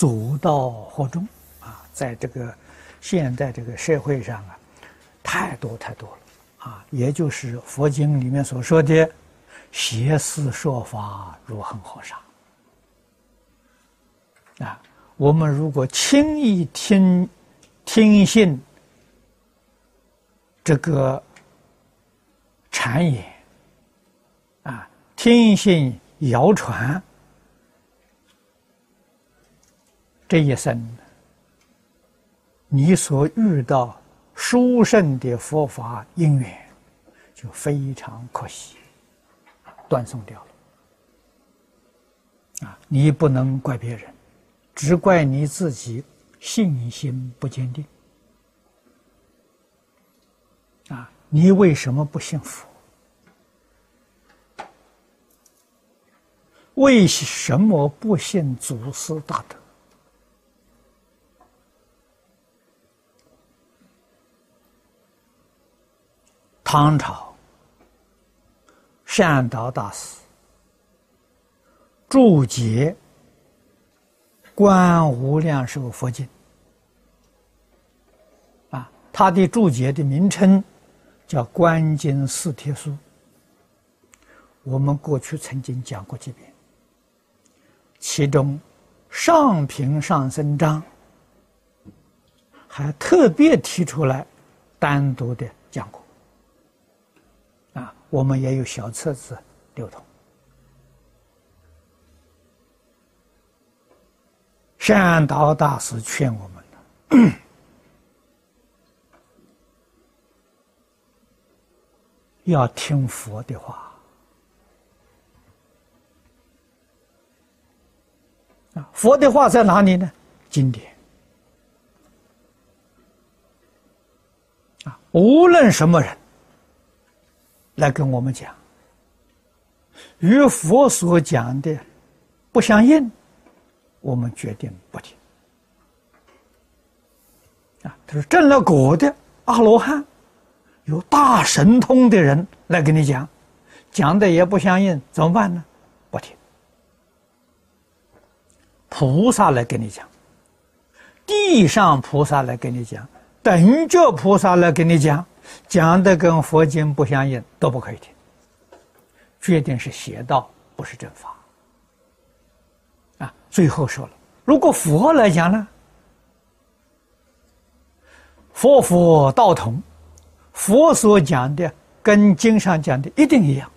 走道惑众啊，在这个现在这个社会上啊，太多太多了啊，也就是佛经里面所说的邪思说法如恒河沙啊。我们如果轻易听听信这个谗言啊，听信谣传。这一生，你所遇到殊胜的佛法因缘，就非常可惜，断送掉了。啊，你不能怪别人，只怪你自己信心不坚定。啊，你为什么不信佛？为什么不信祖师大德？唐朝善导大师注解《观无量寿佛经》啊，他的注解的名称叫《观经四帖书》。我们过去曾经讲过几遍，其中上品上僧章还特别提出来，单独的。我们也有小册子流通。善导大师劝我们，要听佛的话啊！佛的话在哪里呢？经典啊！无论什么人。来跟我们讲，与佛所讲的不相应，我们决定不听。啊，他说证了果的阿罗汉，有大神通的人来跟你讲，讲的也不相应，怎么办呢？不听。菩萨来跟你讲，地上菩萨来跟你讲，等觉菩萨来跟你讲。讲的跟佛经不相应，都不可以听。决定是邪道，不是正法。啊，最后说了，如果佛来讲呢，佛佛道同，佛所讲的跟经上讲的一定一样。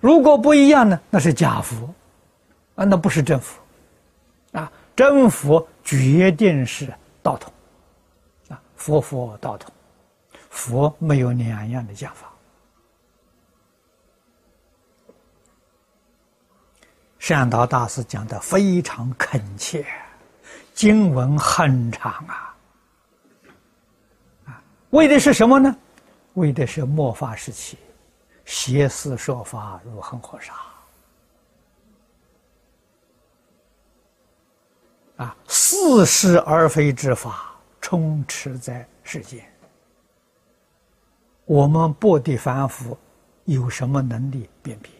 如果不一样呢，那是假佛，啊，那不是真佛。啊，真佛决定是道同，啊，佛佛道同。佛没有两样的讲法。善导大师讲的非常恳切，经文很长啊，啊，为的是什么呢？为的是末法时期，邪思说法如恒河沙，啊，似是而非之法充斥在世间。我们不得凡夫有什么能力辨别？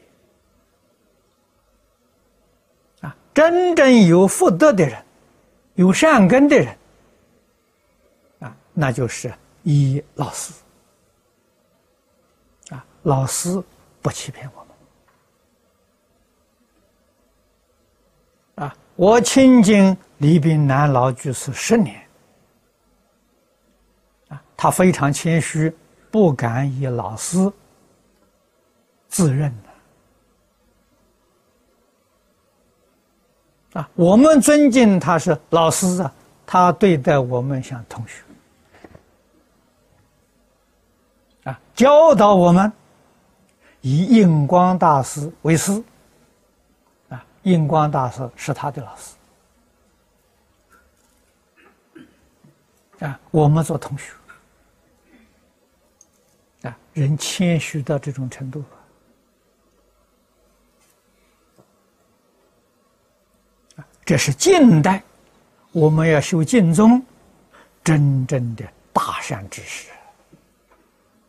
啊，真正有福德的人，有善根的人，啊，那就是依老师，啊，老师不欺骗我们，啊，我亲近李炳南老居士十年，啊，他非常谦虚。不敢以老师自认的啊！我们尊敬他是老师啊，他对待我们像同学啊，教导我们以印光大师为师啊，印光大师是他的老师啊，我们做同学。啊，人谦虚到这种程度啊！这是近代我们要修净宗真正的大善知识。